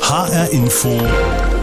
HR Info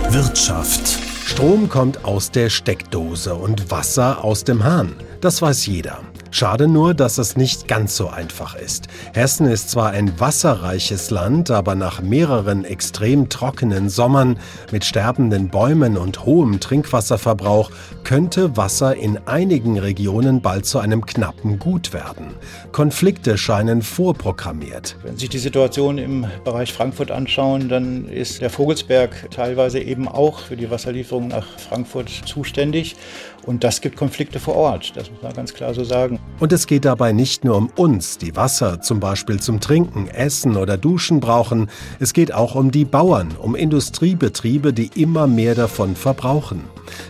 Wirtschaft. Strom kommt aus der Steckdose und Wasser aus dem Hahn. Das weiß jeder. Schade nur, dass es nicht ganz so einfach ist. Hessen ist zwar ein wasserreiches Land, aber nach mehreren extrem trockenen Sommern mit sterbenden Bäumen und hohem Trinkwasserverbrauch könnte Wasser in einigen Regionen bald zu einem knappen Gut werden. Konflikte scheinen vorprogrammiert. Wenn Sie sich die Situation im Bereich Frankfurt anschauen, dann ist der Vogelsberg teilweise eben auch für die Wasserlieferung nach Frankfurt zuständig. Und das gibt Konflikte vor Ort, das muss man ganz klar so sagen. Und es geht dabei nicht nur um uns, die Wasser zum Beispiel zum Trinken, Essen oder Duschen brauchen. Es geht auch um die Bauern, um Industriebetriebe, die immer mehr davon verbrauchen.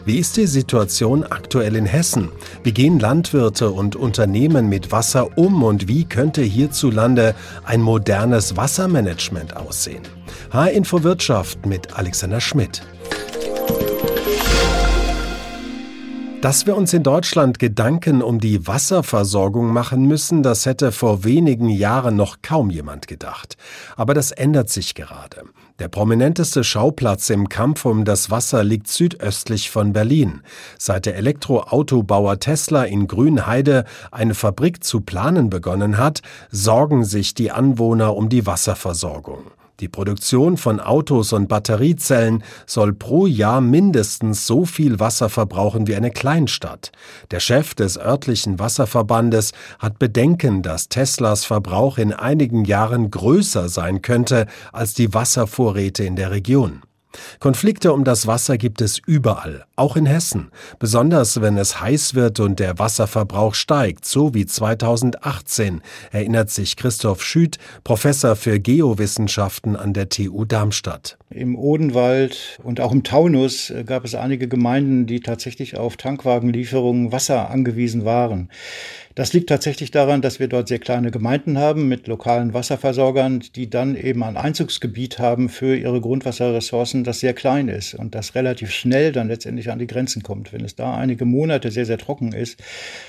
Wie ist die Situation aktuell in Hessen? Wie gehen Landwirte und Unternehmen mit Wasser um und wie könnte hierzulande ein modernes Wassermanagement aussehen? H-Info Wirtschaft mit Alexander Schmidt. Dass wir uns in Deutschland Gedanken um die Wasserversorgung machen müssen, das hätte vor wenigen Jahren noch kaum jemand gedacht. Aber das ändert sich gerade. Der prominenteste Schauplatz im Kampf um das Wasser liegt südöstlich von Berlin. Seit der Elektroautobauer Tesla in Grünheide eine Fabrik zu planen begonnen hat, sorgen sich die Anwohner um die Wasserversorgung. Die Produktion von Autos und Batteriezellen soll pro Jahr mindestens so viel Wasser verbrauchen wie eine Kleinstadt. Der Chef des örtlichen Wasserverbandes hat Bedenken, dass Teslas Verbrauch in einigen Jahren größer sein könnte als die Wasservorräte in der Region. Konflikte um das Wasser gibt es überall, auch in Hessen, besonders wenn es heiß wird und der Wasserverbrauch steigt, so wie 2018, erinnert sich Christoph Schüth, Professor für Geowissenschaften an der TU Darmstadt. Im Odenwald und auch im Taunus äh, gab es einige Gemeinden, die tatsächlich auf Tankwagenlieferungen Wasser angewiesen waren. Das liegt tatsächlich daran, dass wir dort sehr kleine Gemeinden haben mit lokalen Wasserversorgern, die dann eben ein Einzugsgebiet haben für ihre Grundwasserressourcen, das sehr klein ist und das relativ schnell dann letztendlich an die Grenzen kommt. Wenn es da einige Monate sehr, sehr trocken ist,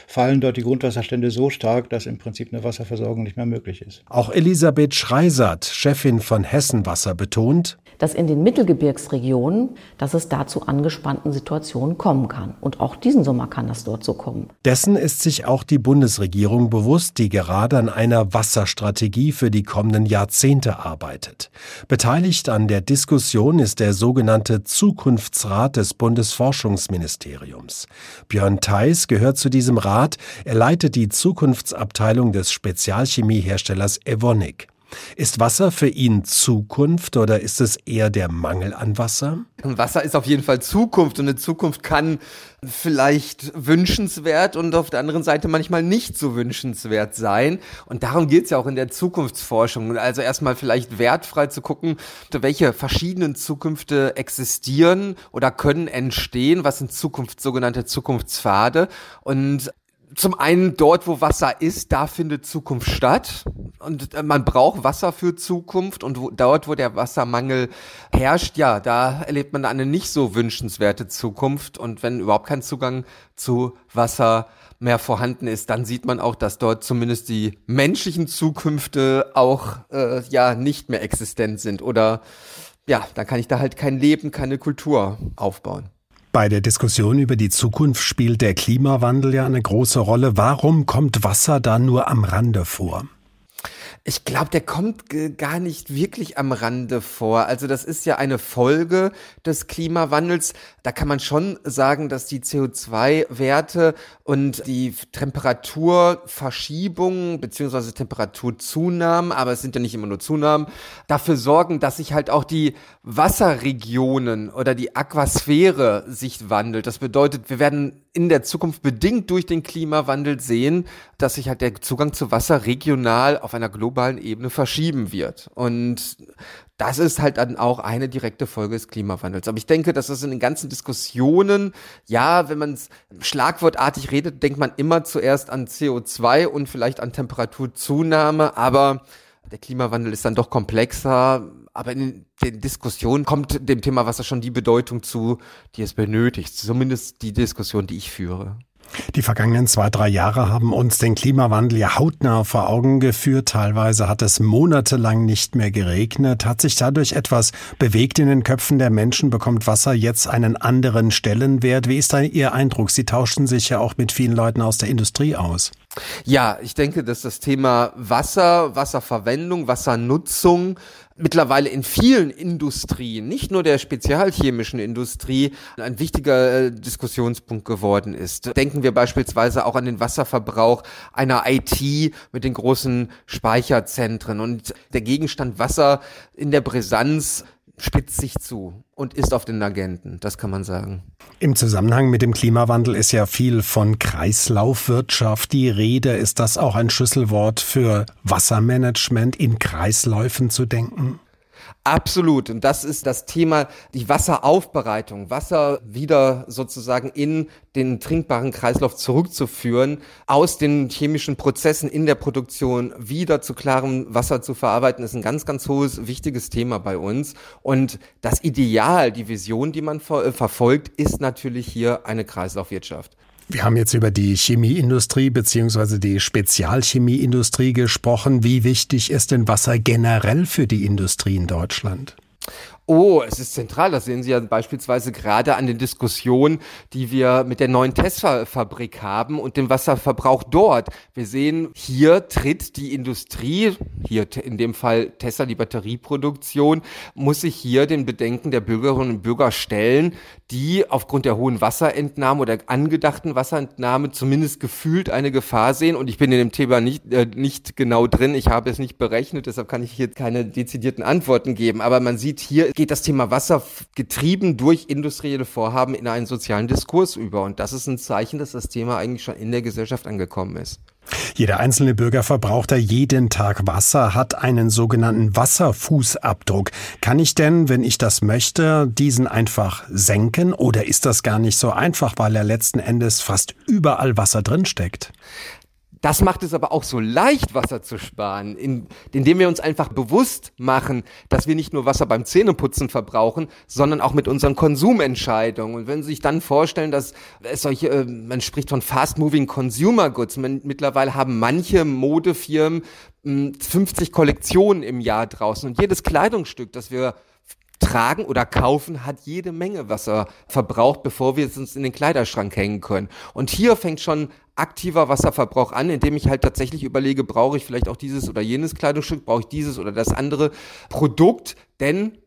fallen dort die Grundwasserstände so stark, dass im Prinzip eine Wasserversorgung nicht mehr möglich ist. Auch Elisabeth Schreisert, Chefin von Hessenwasser, betont, dass in den Mittelgebirgsregionen, dass es da zu angespannten Situationen kommen kann. Und auch diesen Sommer kann das dort so kommen. Dessen ist sich auch die Bundesregierung bewusst, die gerade an einer Wasserstrategie für die kommenden Jahrzehnte arbeitet. Beteiligt an der Diskussion ist der sogenannte Zukunftsrat des Bundesforschungsministeriums. Björn Theis gehört zu diesem Rat. Er leitet die Zukunftsabteilung des Spezialchemieherstellers Evonik. Ist Wasser für ihn Zukunft oder ist es eher der Mangel an Wasser? Wasser ist auf jeden Fall Zukunft und eine Zukunft kann vielleicht wünschenswert und auf der anderen Seite manchmal nicht so wünschenswert sein. Und darum geht es ja auch in der Zukunftsforschung. Also erstmal vielleicht wertfrei zu gucken, welche verschiedenen Zukünfte existieren oder können entstehen. Was sind Zukunft, sogenannte Zukunftspfade? Und zum einen dort, wo Wasser ist, da findet Zukunft statt. Und äh, man braucht Wasser für Zukunft. Und wo, dort, wo der Wassermangel herrscht, ja, da erlebt man eine nicht so wünschenswerte Zukunft. Und wenn überhaupt kein Zugang zu Wasser mehr vorhanden ist, dann sieht man auch, dass dort zumindest die menschlichen Zukünfte auch äh, ja nicht mehr existent sind. Oder ja, dann kann ich da halt kein Leben, keine Kultur aufbauen. Bei der Diskussion über die Zukunft spielt der Klimawandel ja eine große Rolle. Warum kommt Wasser da nur am Rande vor? Ich glaube, der kommt gar nicht wirklich am Rande vor. Also das ist ja eine Folge des Klimawandels. Da kann man schon sagen, dass die CO2-Werte und die Temperaturverschiebungen beziehungsweise Temperaturzunahmen, aber es sind ja nicht immer nur Zunahmen, dafür sorgen, dass sich halt auch die Wasserregionen oder die Aquasphäre sich wandelt. Das bedeutet, wir werden in der Zukunft bedingt durch den Klimawandel sehen, dass sich halt der Zugang zu Wasser regional auf einer globalen Ebene verschieben wird. Und das ist halt dann auch eine direkte Folge des Klimawandels. Aber ich denke, dass das in den ganzen Diskussionen, ja, wenn man es schlagwortartig redet, denkt man immer zuerst an CO2 und vielleicht an Temperaturzunahme, aber der Klimawandel ist dann doch komplexer. Aber in den Diskussionen kommt dem Thema Wasser schon die Bedeutung zu, die es benötigt. Zumindest die Diskussion, die ich führe. Die vergangenen zwei, drei Jahre haben uns den Klimawandel ja hautnah vor Augen geführt. Teilweise hat es monatelang nicht mehr geregnet. Hat sich dadurch etwas bewegt in den Köpfen der Menschen? Bekommt Wasser jetzt einen anderen Stellenwert? Wie ist da Ihr Eindruck? Sie tauschen sich ja auch mit vielen Leuten aus der Industrie aus. Ja, ich denke, dass das Thema Wasser, Wasserverwendung, Wassernutzung mittlerweile in vielen Industrien, nicht nur der spezialchemischen Industrie, ein wichtiger äh, Diskussionspunkt geworden ist. Denken wir beispielsweise auch an den Wasserverbrauch einer IT mit den großen Speicherzentren und der Gegenstand Wasser in der Brisanz spitzt sich zu und ist auf den Agenten, das kann man sagen. Im Zusammenhang mit dem Klimawandel ist ja viel von Kreislaufwirtschaft die Rede. Ist das auch ein Schlüsselwort für Wassermanagement, in Kreisläufen zu denken? Absolut. Und das ist das Thema, die Wasseraufbereitung, Wasser wieder sozusagen in den trinkbaren Kreislauf zurückzuführen, aus den chemischen Prozessen in der Produktion wieder zu klarem Wasser zu verarbeiten, ist ein ganz, ganz hohes, wichtiges Thema bei uns. Und das Ideal, die Vision, die man ver verfolgt, ist natürlich hier eine Kreislaufwirtschaft. Wir haben jetzt über die Chemieindustrie beziehungsweise die Spezialchemieindustrie gesprochen. Wie wichtig ist denn Wasser generell für die Industrie in Deutschland? Oh, es ist zentral. Das sehen Sie ja beispielsweise gerade an den Diskussionen, die wir mit der neuen Tesla-Fabrik haben und dem Wasserverbrauch dort. Wir sehen, hier tritt die Industrie, hier in dem Fall Tesla, die Batterieproduktion, muss sich hier den Bedenken der Bürgerinnen und Bürger stellen, die aufgrund der hohen Wasserentnahme oder angedachten Wasserentnahme zumindest gefühlt eine Gefahr sehen. Und ich bin in dem Thema nicht, äh, nicht genau drin. Ich habe es nicht berechnet, deshalb kann ich hier keine dezidierten Antworten geben. Aber man sieht hier, geht das Thema Wasser getrieben durch industrielle Vorhaben in einen sozialen Diskurs über. Und das ist ein Zeichen, dass das Thema eigentlich schon in der Gesellschaft angekommen ist. Jeder einzelne Bürger verbraucht da jeden Tag Wasser, hat einen sogenannten Wasserfußabdruck. Kann ich denn, wenn ich das möchte, diesen einfach senken oder ist das gar nicht so einfach, weil er letzten Endes fast überall Wasser drinsteckt? Das macht es aber auch so leicht, Wasser zu sparen, in, indem wir uns einfach bewusst machen, dass wir nicht nur Wasser beim Zähneputzen verbrauchen, sondern auch mit unseren Konsumentscheidungen. Und wenn Sie sich dann vorstellen, dass es solche, äh, man spricht von Fast-Moving Consumer Goods, mittlerweile haben manche Modefirmen 50 hm, Kollektionen im Jahr draußen und jedes Kleidungsstück, das wir tragen oder kaufen, hat jede Menge Wasser verbraucht, bevor wir es uns in den Kleiderschrank hängen können. Und hier fängt schon aktiver Wasserverbrauch an, indem ich halt tatsächlich überlege, brauche ich vielleicht auch dieses oder jenes Kleidungsstück, brauche ich dieses oder das andere Produkt, denn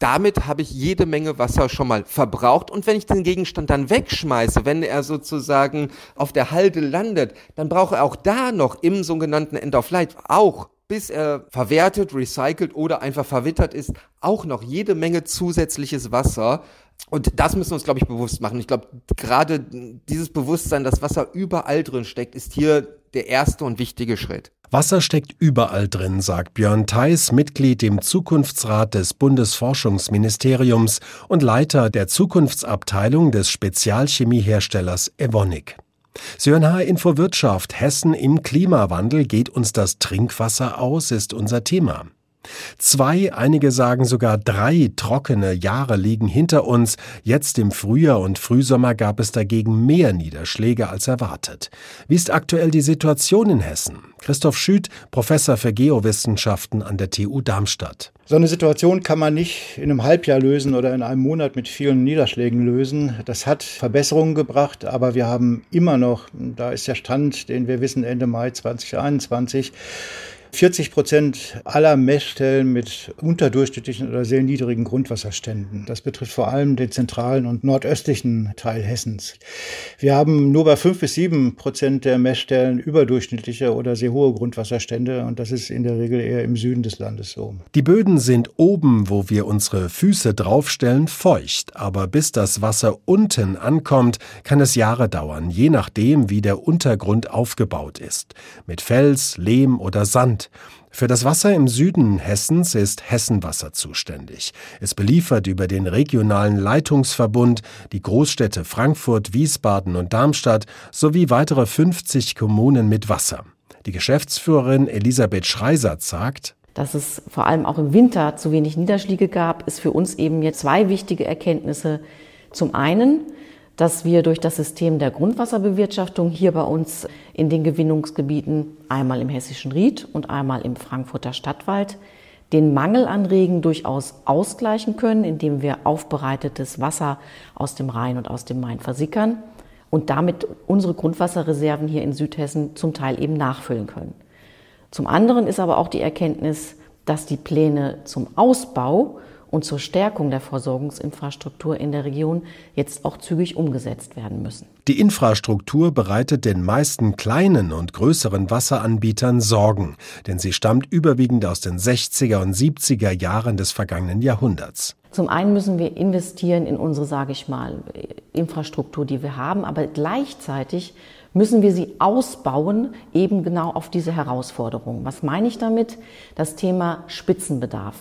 damit habe ich jede Menge Wasser schon mal verbraucht. Und wenn ich den Gegenstand dann wegschmeiße, wenn er sozusagen auf der Halde landet, dann brauche er auch da noch im sogenannten End of Life auch bis er verwertet, recycelt oder einfach verwittert ist, auch noch jede Menge zusätzliches Wasser. Und das müssen wir uns, glaube ich, bewusst machen. Ich glaube, gerade dieses Bewusstsein, dass Wasser überall drin steckt, ist hier der erste und wichtige Schritt. Wasser steckt überall drin, sagt Björn Theis, Mitglied im Zukunftsrat des Bundesforschungsministeriums und Leiter der Zukunftsabteilung des Spezialchemieherstellers Evonik. Sönha Info Wirtschaft Hessen im Klimawandel. Geht uns das Trinkwasser aus, ist unser Thema. Zwei, einige sagen sogar drei trockene Jahre liegen hinter uns. Jetzt im Frühjahr und Frühsommer gab es dagegen mehr Niederschläge als erwartet. Wie ist aktuell die Situation in Hessen? Christoph Schütt, Professor für Geowissenschaften an der TU Darmstadt. So eine Situation kann man nicht in einem Halbjahr lösen oder in einem Monat mit vielen Niederschlägen lösen. Das hat Verbesserungen gebracht, aber wir haben immer noch, da ist der Stand, den wir wissen, Ende Mai 2021, 40 Prozent aller Messstellen mit unterdurchschnittlichen oder sehr niedrigen Grundwasserständen. Das betrifft vor allem den zentralen und nordöstlichen Teil Hessens. Wir haben nur bei fünf bis sieben Prozent der Messstellen überdurchschnittliche oder sehr hohe Grundwasserstände und das ist in der Regel eher im Süden des Landes so. Die Böden sind oben, wo wir unsere Füße draufstellen, feucht, aber bis das Wasser unten ankommt, kann es Jahre dauern, je nachdem, wie der Untergrund aufgebaut ist. Mit Fels, Lehm oder Sand Land. Für das Wasser im Süden Hessens ist Hessenwasser zuständig. Es beliefert über den regionalen Leitungsverbund die Großstädte Frankfurt, Wiesbaden und Darmstadt sowie weitere 50 Kommunen mit Wasser. Die Geschäftsführerin Elisabeth Schreiser sagt, dass es vor allem auch im Winter zu wenig Niederschläge gab, ist für uns eben jetzt zwei wichtige Erkenntnisse. Zum einen, dass wir durch das System der Grundwasserbewirtschaftung hier bei uns in den Gewinnungsgebieten, einmal im hessischen Ried und einmal im Frankfurter Stadtwald, den Mangel an Regen durchaus ausgleichen können, indem wir aufbereitetes Wasser aus dem Rhein und aus dem Main versickern und damit unsere Grundwasserreserven hier in Südhessen zum Teil eben nachfüllen können. Zum anderen ist aber auch die Erkenntnis, dass die Pläne zum Ausbau und zur Stärkung der Versorgungsinfrastruktur in der Region jetzt auch zügig umgesetzt werden müssen. Die Infrastruktur bereitet den meisten kleinen und größeren Wasseranbietern Sorgen, denn sie stammt überwiegend aus den 60er und 70er Jahren des vergangenen Jahrhunderts. Zum einen müssen wir investieren in unsere, sage ich mal, Infrastruktur, die wir haben, aber gleichzeitig müssen wir sie ausbauen, eben genau auf diese Herausforderungen. Was meine ich damit? Das Thema Spitzenbedarf.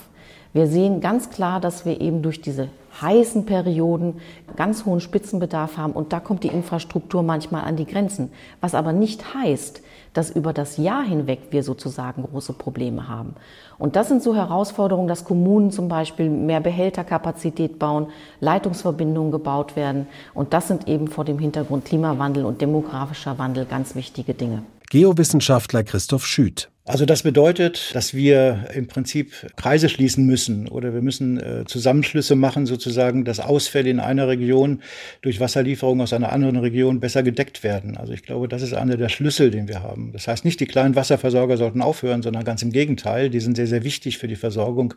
Wir sehen ganz klar, dass wir eben durch diese heißen Perioden ganz hohen Spitzenbedarf haben und da kommt die Infrastruktur manchmal an die Grenzen. Was aber nicht heißt, dass über das Jahr hinweg wir sozusagen große Probleme haben. Und das sind so Herausforderungen, dass Kommunen zum Beispiel mehr Behälterkapazität bauen, Leitungsverbindungen gebaut werden. Und das sind eben vor dem Hintergrund Klimawandel und demografischer Wandel ganz wichtige Dinge. Geowissenschaftler Christoph Schüth. Also das bedeutet, dass wir im Prinzip Kreise schließen müssen oder wir müssen äh, Zusammenschlüsse machen, sozusagen, dass Ausfälle in einer Region durch Wasserlieferungen aus einer anderen Region besser gedeckt werden. Also ich glaube, das ist einer der Schlüssel, den wir haben. Das heißt nicht, die kleinen Wasserversorger sollten aufhören, sondern ganz im Gegenteil. Die sind sehr, sehr wichtig für die Versorgung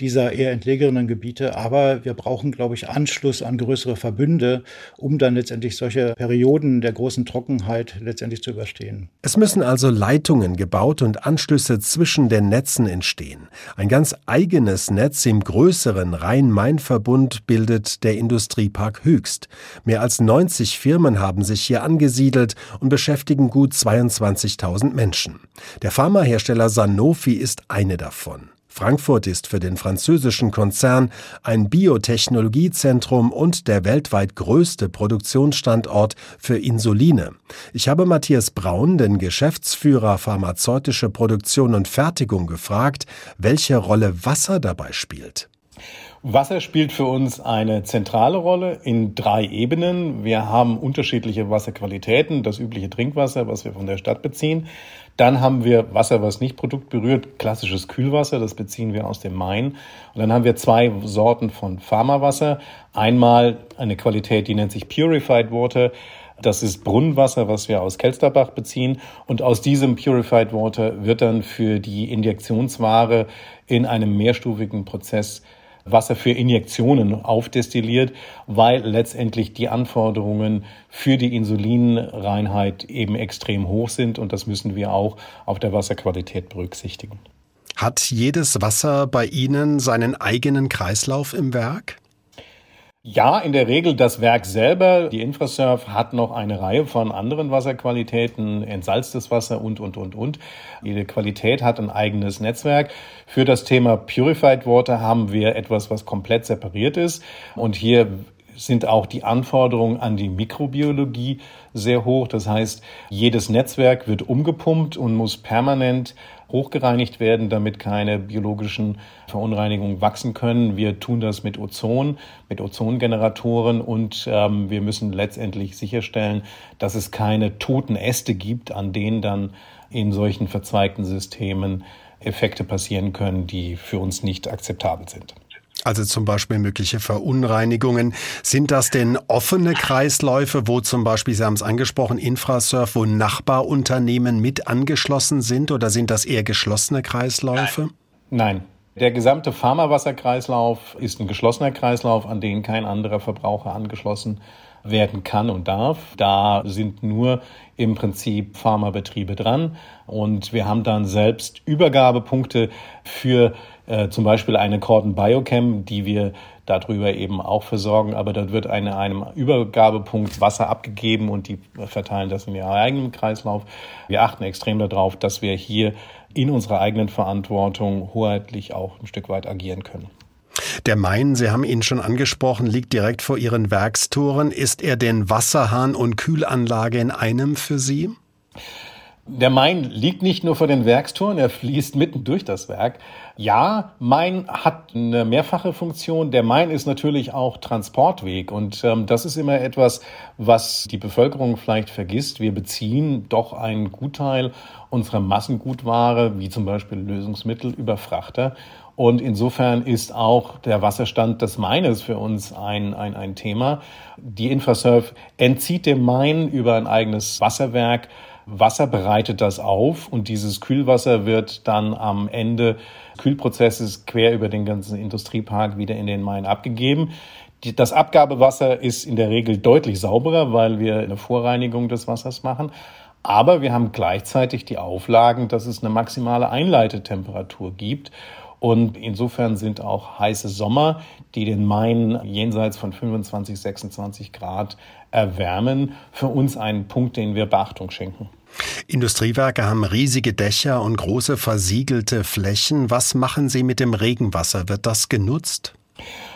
dieser eher entlegeneren Gebiete. Aber wir brauchen, glaube ich, Anschluss an größere Verbünde, um dann letztendlich solche Perioden der großen Trockenheit letztendlich zu überstehen. Es müssen also Leitungen gebaut und Anschlüsse zwischen den Netzen entstehen. Ein ganz eigenes Netz im größeren Rhein-Main-Verbund bildet der Industriepark Höchst. Mehr als 90 Firmen haben sich hier angesiedelt und beschäftigen gut 22.000 Menschen. Der Pharmahersteller Sanofi ist eine davon. Frankfurt ist für den französischen Konzern ein Biotechnologiezentrum und der weltweit größte Produktionsstandort für Insuline. Ich habe Matthias Braun, den Geschäftsführer pharmazeutische Produktion und Fertigung, gefragt, welche Rolle Wasser dabei spielt. Wasser spielt für uns eine zentrale Rolle in drei Ebenen. Wir haben unterschiedliche Wasserqualitäten, das übliche Trinkwasser, was wir von der Stadt beziehen. Dann haben wir Wasser, was nicht produktberührt, klassisches Kühlwasser, das beziehen wir aus dem Main. Und dann haben wir zwei Sorten von Pharmawasser. Einmal eine Qualität, die nennt sich Purified Water. Das ist Brunnenwasser, was wir aus Kelsterbach beziehen. Und aus diesem Purified Water wird dann für die Injektionsware in einem mehrstufigen Prozess Wasser für Injektionen aufdestilliert, weil letztendlich die Anforderungen für die Insulinreinheit eben extrem hoch sind und das müssen wir auch auf der Wasserqualität berücksichtigen. Hat jedes Wasser bei Ihnen seinen eigenen Kreislauf im Werk? Ja, in der Regel das Werk selber. Die Infrasurf hat noch eine Reihe von anderen Wasserqualitäten, entsalztes Wasser und, und, und, und. Jede Qualität hat ein eigenes Netzwerk. Für das Thema Purified Water haben wir etwas, was komplett separiert ist. Und hier sind auch die Anforderungen an die Mikrobiologie sehr hoch. Das heißt, jedes Netzwerk wird umgepumpt und muss permanent hochgereinigt werden, damit keine biologischen Verunreinigungen wachsen können. Wir tun das mit Ozon, mit Ozongeneratoren und ähm, wir müssen letztendlich sicherstellen, dass es keine toten Äste gibt, an denen dann in solchen verzweigten Systemen Effekte passieren können, die für uns nicht akzeptabel sind. Also zum Beispiel mögliche Verunreinigungen. Sind das denn offene Kreisläufe, wo zum Beispiel, Sie haben es angesprochen, Infrasurf, wo Nachbarunternehmen mit angeschlossen sind oder sind das eher geschlossene Kreisläufe? Nein. Der gesamte Pharmawasserkreislauf ist ein geschlossener Kreislauf, an den kein anderer Verbraucher angeschlossen werden kann und darf. Da sind nur im Prinzip Pharmabetriebe dran und wir haben dann selbst Übergabepunkte für äh, zum Beispiel eine Cordon Biochem, die wir darüber eben auch versorgen, aber dort wird eine, einem Übergabepunkt Wasser abgegeben und die verteilen das in ihrem eigenen Kreislauf. Wir achten extrem darauf, dass wir hier in unserer eigenen Verantwortung hoheitlich auch ein Stück weit agieren können. Der Main, Sie haben ihn schon angesprochen, liegt direkt vor Ihren Werkstoren. Ist er denn Wasserhahn und Kühlanlage in einem für Sie? Der Main liegt nicht nur vor den Werkstoren, er fließt mitten durch das Werk. Ja, Main hat eine mehrfache Funktion. Der Main ist natürlich auch Transportweg und ähm, das ist immer etwas, was die Bevölkerung vielleicht vergisst. Wir beziehen doch einen Gutteil unserer Massengutware, wie zum Beispiel Lösungsmittel, über Frachter. Und insofern ist auch der Wasserstand des Maines für uns ein, ein, ein Thema. Die Infrasurf entzieht dem Main über ein eigenes Wasserwerk Wasser bereitet das auf und dieses Kühlwasser wird dann am Ende Kühlprozesses quer über den ganzen Industriepark wieder in den Main abgegeben. Das Abgabewasser ist in der Regel deutlich sauberer, weil wir eine Vorreinigung des Wassers machen. Aber wir haben gleichzeitig die Auflagen, dass es eine maximale Einleitetemperatur gibt. Und insofern sind auch heiße Sommer, die den Main jenseits von 25, 26 Grad erwärmen, für uns ein Punkt, den wir Beachtung schenken. Industriewerke haben riesige Dächer und große versiegelte Flächen. Was machen Sie mit dem Regenwasser? Wird das genutzt?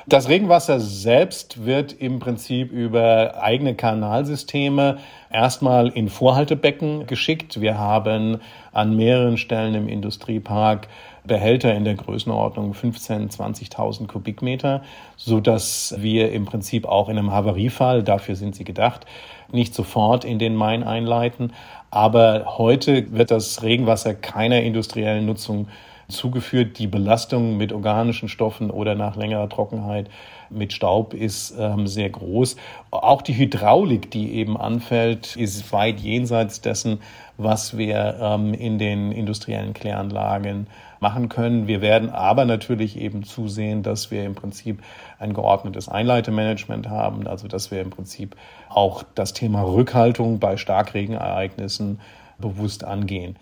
Das Regenwasser selbst wird im Prinzip über eigene Kanalsysteme erstmal in Vorhaltebecken geschickt. Wir haben an mehreren Stellen im Industriepark Behälter in der Größenordnung 15.000, 20.000 Kubikmeter, so dass wir im Prinzip auch in einem Havariefall, dafür sind sie gedacht, nicht sofort in den Main einleiten. Aber heute wird das Regenwasser keiner industriellen Nutzung zugeführt. Die Belastung mit organischen Stoffen oder nach längerer Trockenheit mit Staub ist ähm, sehr groß. Auch die Hydraulik, die eben anfällt, ist weit jenseits dessen, was wir ähm, in den industriellen Kläranlagen machen können. Wir werden aber natürlich eben zusehen, dass wir im Prinzip ein geordnetes Einleitemanagement haben, also dass wir im Prinzip auch das Thema Rückhaltung bei Starkregenereignissen bewusst angehen.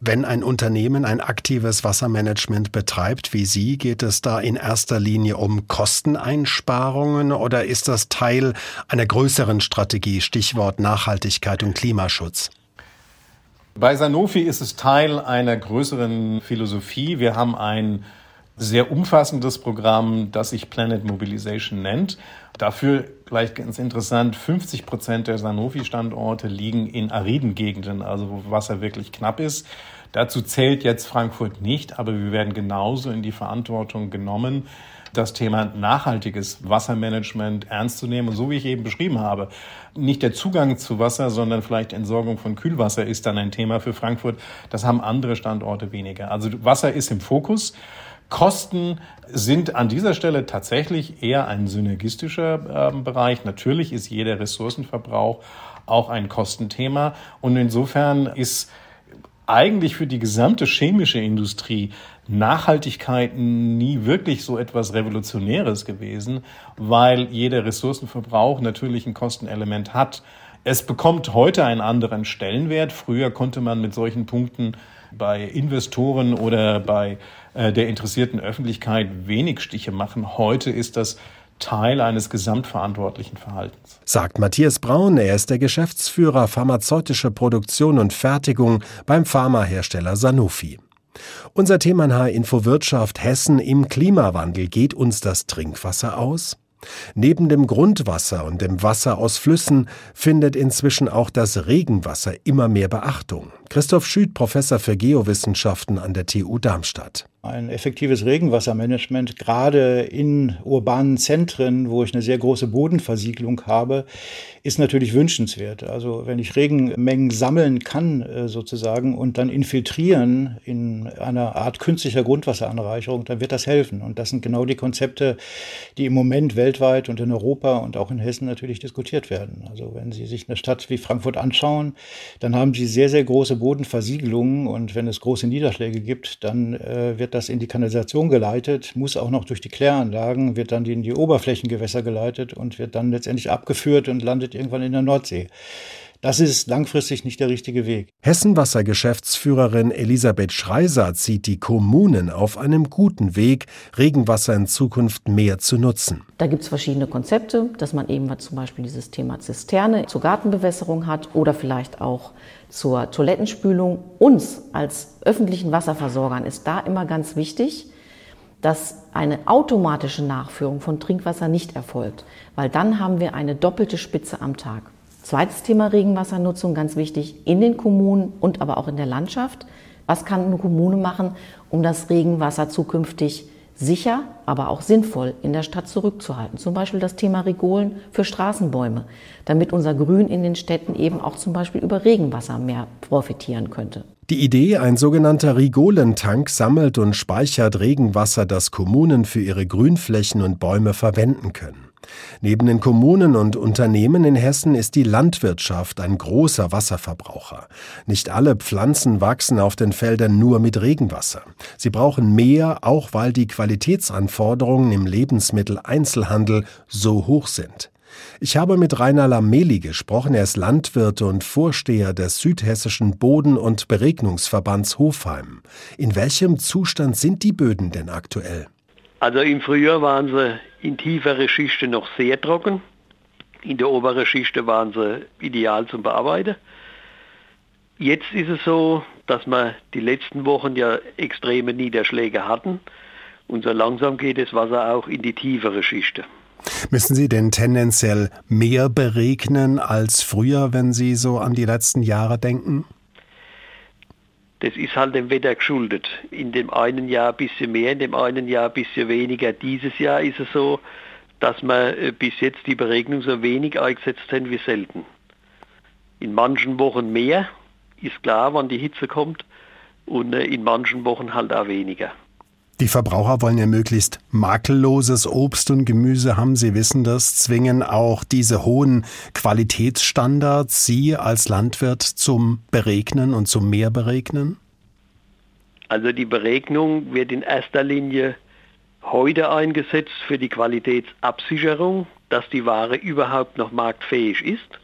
Wenn ein Unternehmen ein aktives Wassermanagement betreibt wie Sie, geht es da in erster Linie um Kosteneinsparungen oder ist das Teil einer größeren Strategie, Stichwort Nachhaltigkeit und Klimaschutz? Bei Sanofi ist es Teil einer größeren Philosophie. Wir haben ein sehr umfassendes Programm, das sich Planet Mobilization nennt. Dafür vielleicht ganz interessant, 50 Prozent der Sanofi-Standorte liegen in ariden Gegenden, also wo Wasser wirklich knapp ist. Dazu zählt jetzt Frankfurt nicht, aber wir werden genauso in die Verantwortung genommen, das Thema nachhaltiges Wassermanagement ernst zu nehmen. Und so wie ich eben beschrieben habe, nicht der Zugang zu Wasser, sondern vielleicht Entsorgung von Kühlwasser ist dann ein Thema für Frankfurt. Das haben andere Standorte weniger. Also Wasser ist im Fokus. Kosten sind an dieser Stelle tatsächlich eher ein synergistischer äh, Bereich. Natürlich ist jeder Ressourcenverbrauch auch ein Kostenthema. Und insofern ist eigentlich für die gesamte chemische Industrie Nachhaltigkeit nie wirklich so etwas Revolutionäres gewesen, weil jeder Ressourcenverbrauch natürlich ein Kostenelement hat. Es bekommt heute einen anderen Stellenwert. Früher konnte man mit solchen Punkten bei Investoren oder bei äh, der interessierten Öffentlichkeit wenig Stiche machen. Heute ist das Teil eines gesamtverantwortlichen Verhaltens. Sagt Matthias Braun, er ist der Geschäftsführer pharmazeutische Produktion und Fertigung beim Pharmahersteller Sanofi. Unser Thema nahe Info Wirtschaft Hessen im Klimawandel geht uns das Trinkwasser aus? Neben dem Grundwasser und dem Wasser aus Flüssen findet inzwischen auch das Regenwasser immer mehr Beachtung. Christoph Schütt, Professor für Geowissenschaften an der TU Darmstadt. Ein effektives Regenwassermanagement, gerade in urbanen Zentren, wo ich eine sehr große Bodenversiegelung habe, ist natürlich wünschenswert. Also wenn ich Regenmengen sammeln kann äh, sozusagen und dann infiltrieren in einer Art künstlicher Grundwasseranreicherung, dann wird das helfen. Und das sind genau die Konzepte, die im Moment weltweit und in Europa und auch in Hessen natürlich diskutiert werden. Also wenn Sie sich eine Stadt wie Frankfurt anschauen, dann haben Sie sehr, sehr große Bodenversiegelungen und wenn es große Niederschläge gibt, dann äh, wird das in die Kanalisation geleitet, muss auch noch durch die Kläranlagen, wird dann in die Oberflächengewässer geleitet und wird dann letztendlich abgeführt und landet irgendwann in der Nordsee. Das ist langfristig nicht der richtige Weg. Hessenwasser-Geschäftsführerin Elisabeth Schreiser zieht die Kommunen auf einem guten Weg, Regenwasser in Zukunft mehr zu nutzen. Da gibt es verschiedene Konzepte, dass man eben zum Beispiel dieses Thema Zisterne zur Gartenbewässerung hat oder vielleicht auch zur Toilettenspülung. Uns als öffentlichen Wasserversorgern ist da immer ganz wichtig, dass eine automatische Nachführung von Trinkwasser nicht erfolgt, weil dann haben wir eine doppelte Spitze am Tag. Zweites Thema Regenwassernutzung, ganz wichtig, in den Kommunen und aber auch in der Landschaft. Was kann eine Kommune machen, um das Regenwasser zukünftig sicher, aber auch sinnvoll in der Stadt zurückzuhalten? Zum Beispiel das Thema Regolen für Straßenbäume, damit unser Grün in den Städten eben auch zum Beispiel über Regenwasser mehr profitieren könnte. Die Idee, ein sogenannter Rigolentank sammelt und speichert Regenwasser, das Kommunen für ihre Grünflächen und Bäume verwenden können. Neben den Kommunen und Unternehmen in Hessen ist die Landwirtschaft ein großer Wasserverbraucher. Nicht alle Pflanzen wachsen auf den Feldern nur mit Regenwasser. Sie brauchen mehr, auch weil die Qualitätsanforderungen im Lebensmitteleinzelhandel so hoch sind. Ich habe mit Rainer Lameli gesprochen. Er ist Landwirt und Vorsteher des südhessischen Boden- und Beregnungsverbands Hofheim. In welchem Zustand sind die Böden denn aktuell? Also im Frühjahr waren sie in tiefere Schichten noch sehr trocken. In der oberen Schicht waren sie ideal zum Bearbeiten. Jetzt ist es so, dass wir die letzten Wochen ja extreme Niederschläge hatten und so langsam geht das Wasser auch in die tiefere Schichten. Müssen Sie denn tendenziell mehr beregnen als früher, wenn Sie so an die letzten Jahre denken? Das ist halt dem Wetter geschuldet. In dem einen Jahr ein bisschen mehr, in dem einen Jahr ein bisschen weniger. Dieses Jahr ist es so, dass wir äh, bis jetzt die Beregnung so wenig eingesetzt haben wie selten. In manchen Wochen mehr, ist klar, wann die Hitze kommt, und äh, in manchen Wochen halt auch weniger. Die Verbraucher wollen ja möglichst makelloses Obst und Gemüse haben. Sie wissen das, zwingen auch diese hohen Qualitätsstandards Sie als Landwirt zum Beregnen und zum Mehrberegnen? Also die Beregnung wird in erster Linie heute eingesetzt für die Qualitätsabsicherung, dass die Ware überhaupt noch marktfähig ist.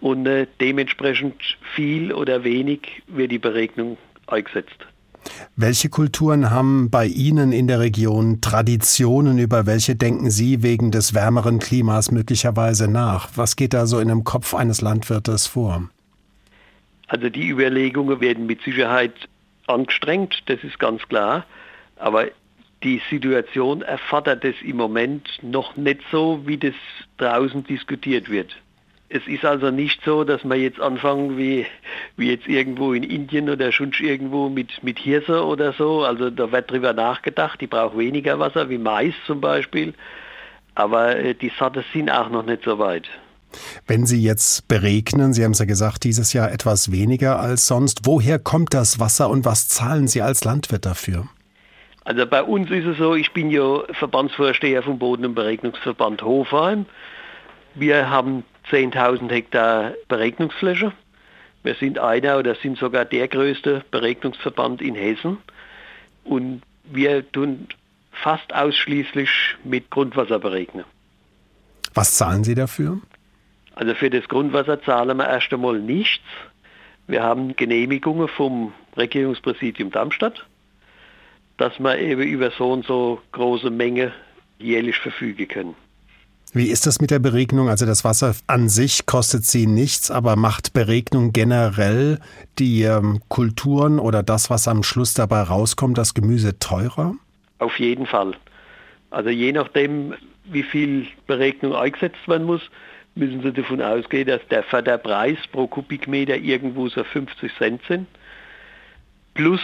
Und äh, dementsprechend viel oder wenig wird die Beregnung eingesetzt. Welche Kulturen haben bei Ihnen in der Region Traditionen, über welche denken Sie wegen des wärmeren Klimas möglicherweise nach? Was geht da so in dem Kopf eines Landwirtes vor? Also die Überlegungen werden mit Sicherheit angestrengt, das ist ganz klar. Aber die Situation erfordert es im Moment noch nicht so, wie das draußen diskutiert wird. Es ist also nicht so, dass wir jetzt anfangen wie, wie jetzt irgendwo in Indien oder schon irgendwo mit, mit Hirse oder so. Also da wird drüber nachgedacht, die braucht weniger Wasser, wie Mais zum Beispiel. Aber äh, die Sorte sind auch noch nicht so weit. Wenn Sie jetzt beregnen, Sie haben es ja gesagt, dieses Jahr etwas weniger als sonst, woher kommt das Wasser und was zahlen Sie als Landwirt dafür? Also bei uns ist es so, ich bin ja Verbandsvorsteher vom Boden- und Beregnungsverband Hofheim. Wir haben 10.000 Hektar Beregnungsfläche. Wir sind einer oder sind sogar der größte Beregnungsverband in Hessen. Und wir tun fast ausschließlich mit Grundwasser beregnen. Was zahlen Sie dafür? Also für das Grundwasser zahlen wir erst einmal nichts. Wir haben Genehmigungen vom Regierungspräsidium Darmstadt, dass wir eben über so und so große Menge jährlich verfügen können. Wie ist das mit der Beregnung? Also das Wasser an sich kostet Sie nichts, aber macht Beregnung generell die ähm, Kulturen oder das, was am Schluss dabei rauskommt, das Gemüse teurer? Auf jeden Fall. Also je nachdem, wie viel Beregnung eingesetzt werden muss, müssen Sie davon ausgehen, dass der Förderpreis pro Kubikmeter irgendwo so 50 Cent sind, plus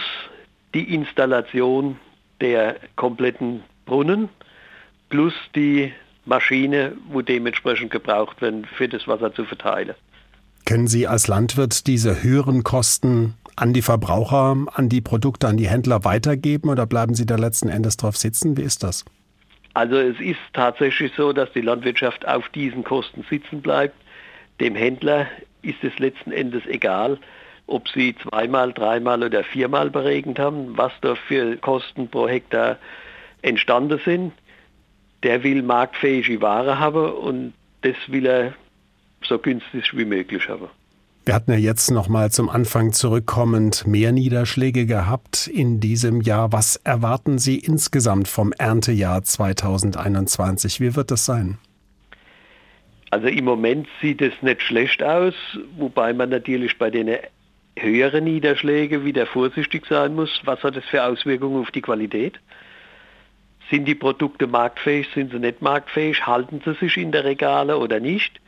die Installation der kompletten Brunnen, plus die Maschine, wo dementsprechend gebraucht werden, für das Wasser zu verteilen. Können Sie als Landwirt diese höheren Kosten an die Verbraucher, an die Produkte, an die Händler weitergeben oder bleiben Sie da letzten Endes drauf sitzen? Wie ist das? Also es ist tatsächlich so, dass die Landwirtschaft auf diesen Kosten sitzen bleibt. Dem Händler ist es letzten Endes egal, ob sie zweimal, dreimal oder viermal beregnet haben, was da für Kosten pro Hektar entstanden sind der will marktfähige Ware haben und das will er so günstig wie möglich haben. Wir hatten ja jetzt noch mal zum Anfang zurückkommend mehr Niederschläge gehabt in diesem Jahr. Was erwarten Sie insgesamt vom Erntejahr 2021? Wie wird das sein? Also im Moment sieht es nicht schlecht aus, wobei man natürlich bei den höheren Niederschlägen wieder vorsichtig sein muss. Was hat das für Auswirkungen auf die Qualität? Sind die Produkte marktfähig, sind sie nicht marktfähig, halten sie sich in der Regale oder nicht?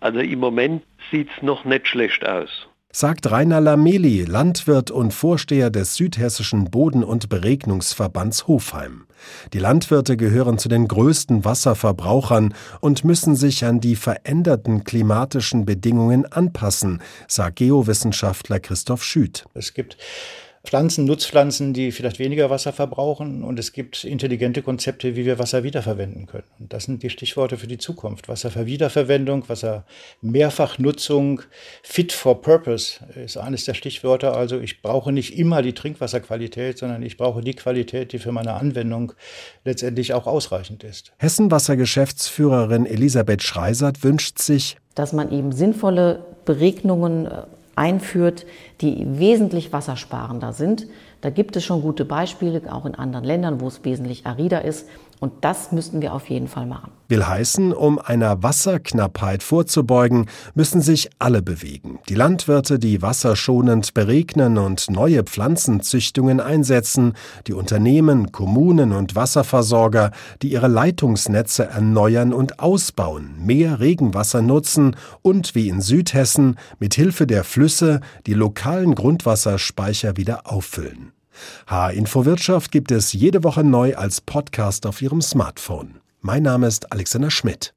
Also im Moment sieht es noch nicht schlecht aus sagt Rainer Lameli, Landwirt und Vorsteher des Südhessischen Boden- und Beregnungsverbands Hofheim. Die Landwirte gehören zu den größten Wasserverbrauchern und müssen sich an die veränderten klimatischen Bedingungen anpassen, sagt Geowissenschaftler Christoph Schüt. Es gibt Pflanzen, Nutzpflanzen, die vielleicht weniger Wasser verbrauchen. Und es gibt intelligente Konzepte, wie wir Wasser wiederverwenden können. Und das sind die Stichworte für die Zukunft. Wasserwiederverwendung, Wassermehrfachnutzung, Fit for Purpose ist eines der Stichwörter. Also ich brauche nicht immer die Trinkwasserqualität, sondern ich brauche die Qualität, die für meine Anwendung letztendlich auch ausreichend ist. Hessenwasser-Geschäftsführerin Elisabeth Schreisert wünscht sich, dass man eben sinnvolle Beregnungen äh, einführt, die wesentlich wassersparender sind. Da gibt es schon gute Beispiele, auch in anderen Ländern, wo es wesentlich arider ist. Und das müssten wir auf jeden Fall machen. Will heißen, um einer Wasserknappheit vorzubeugen, müssen sich alle bewegen. Die Landwirte, die wasserschonend beregnen und neue Pflanzenzüchtungen einsetzen, die Unternehmen, Kommunen und Wasserversorger, die ihre Leitungsnetze erneuern und ausbauen, mehr Regenwasser nutzen und wie in Südhessen mit Hilfe der Flüsse die lokalen Grundwasserspeicher wieder auffüllen. H-Info Wirtschaft gibt es jede Woche neu als Podcast auf Ihrem Smartphone. Mein Name ist Alexander Schmidt.